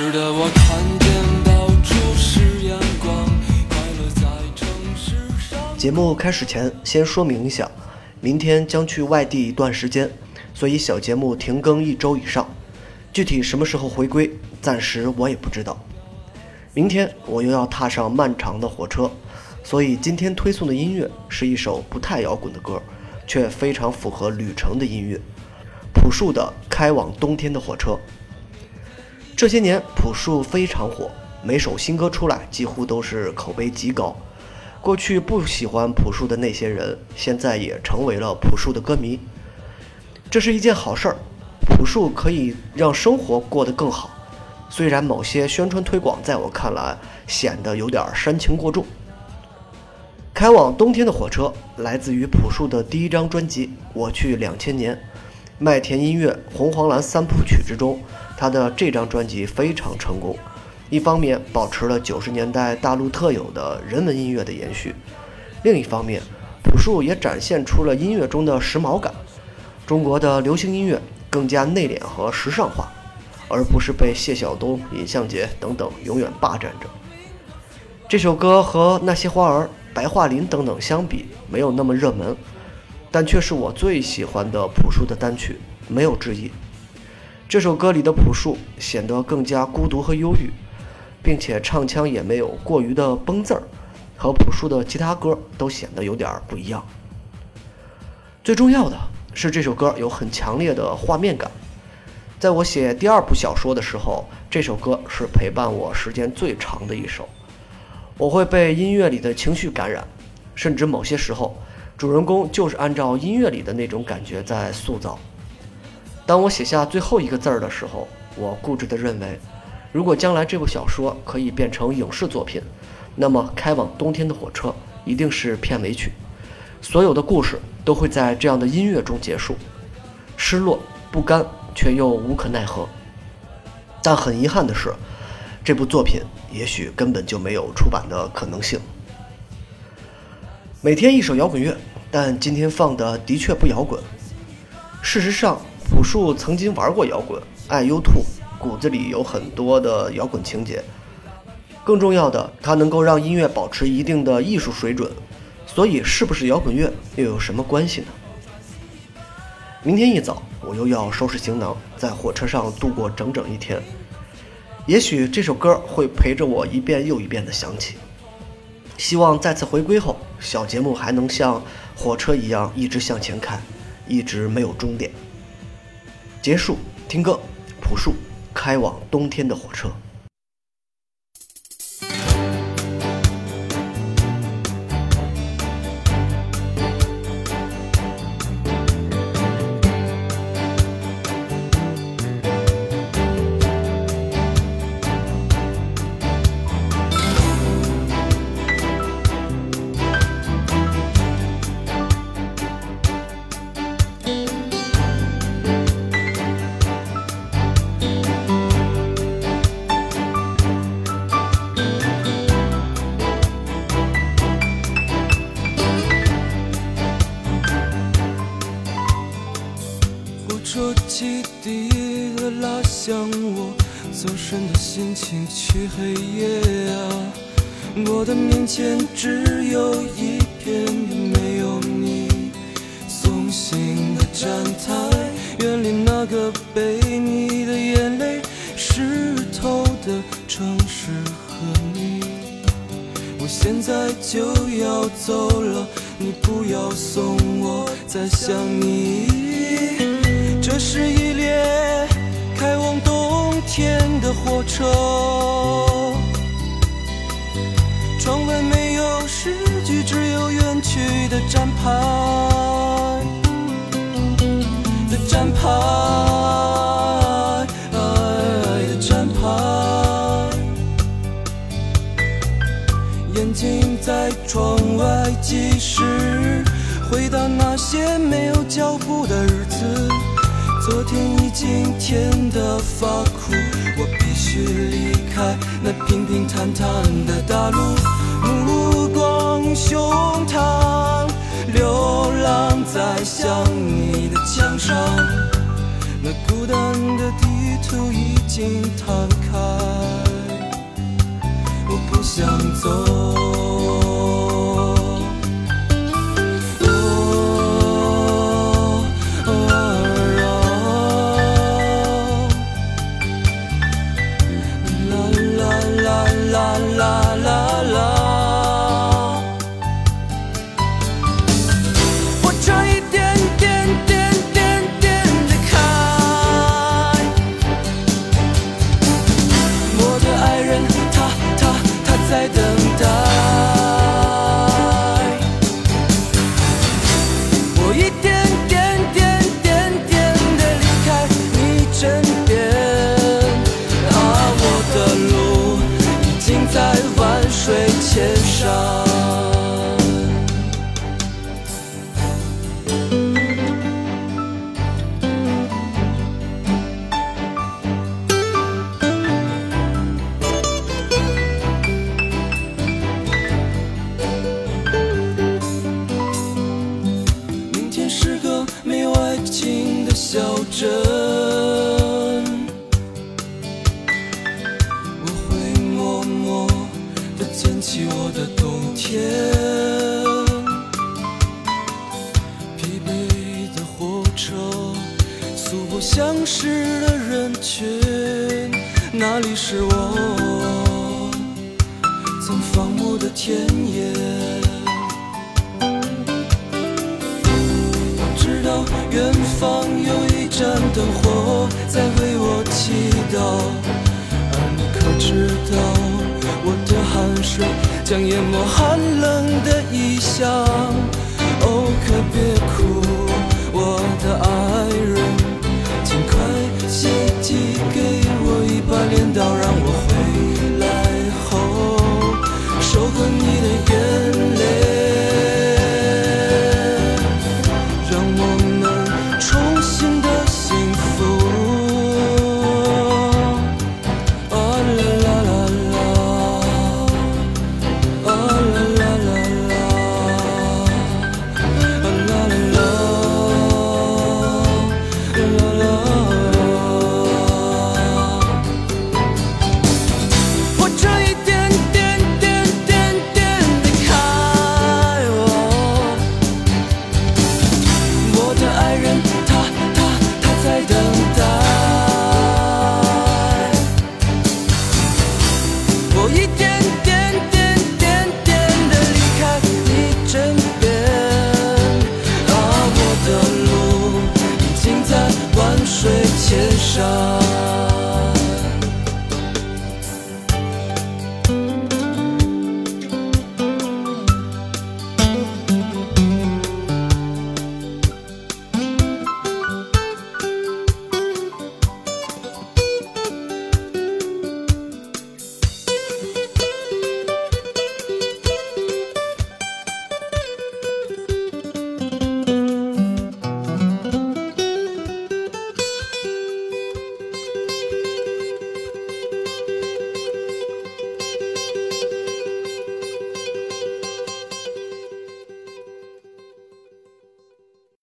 是的，我看见到处是阳光，快乐在城市上。节目开始前，先说明一下，明天将去外地一段时间，所以小节目停更一周以上。具体什么时候回归，暂时我也不知道。明天我又要踏上漫长的火车，所以今天推送的音乐是一首不太摇滚的歌，却非常符合旅程的音乐。朴树的《开往冬天的火车》。这些年，朴树非常火，每首新歌出来几乎都是口碑极高。过去不喜欢朴树的那些人，现在也成为了朴树的歌迷。这是一件好事儿，朴树可以让生活过得更好。虽然某些宣传推广在我看来显得有点煽情过重。开往冬天的火车来自于朴树的第一张专辑《我去两千年》。麦田音乐《红黄蓝三部曲》之中，他的这张专辑非常成功。一方面保持了九十年代大陆特有的人文音乐的延续，另一方面，朴树也展现出了音乐中的时髦感。中国的流行音乐更加内敛和时尚化，而不是被谢晓东、尹相杰等等永远霸占着。这首歌和那些花儿、白桦林等等相比，没有那么热门。但却是我最喜欢的朴树的单曲，没有之一。这首歌里的朴树显得更加孤独和忧郁，并且唱腔也没有过于的崩字儿，和朴树的其他歌都显得有点不一样。最重要的是，这首歌有很强烈的画面感。在我写第二部小说的时候，这首歌是陪伴我时间最长的一首。我会被音乐里的情绪感染，甚至某些时候。主人公就是按照音乐里的那种感觉在塑造。当我写下最后一个字儿的时候，我固执地认为，如果将来这部小说可以变成影视作品，那么《开往冬天的火车》一定是片尾曲，所有的故事都会在这样的音乐中结束。失落、不甘，却又无可奈何。但很遗憾的是，这部作品也许根本就没有出版的可能性。每天一首摇滚乐，但今天放的的确不摇滚。事实上，朴树曾经玩过摇滚，爱 U2，骨子里有很多的摇滚情节。更重要的，他能够让音乐保持一定的艺术水准。所以，是不是摇滚乐又有什么关系呢？明天一早，我又要收拾行囊，在火车上度过整整一天。也许这首歌会陪着我一遍又一遍地响起。希望再次回归后，小节目还能像火车一样一直向前开，一直没有终点。结束，听歌，朴树，开往冬天的火车。走神的心情去黑夜啊！我的面前只有一片没有你送行的站台，远离那个被你的眼泪湿透的城市和你。我现在就要走了，你不要送我再想你。这是一列。天的火车，窗外没有诗句，只有远去的站牌的站牌的站牌，眼睛在窗外计时，回到那些没有脚步的日子。昨天已经甜得发苦，我必须离开那平平坦坦的大陆，目光胸膛，流浪在想你的墙上，那孤单的地图已经摊开。开，我不想走。我一真，我会默默地捡起我的冬天。疲惫的火车，素不相识的人群，那里是我曾放牧的田野。灯火在为我祈祷，而你可知道我的汗水将淹没寒冷的异乡？哦，可别哭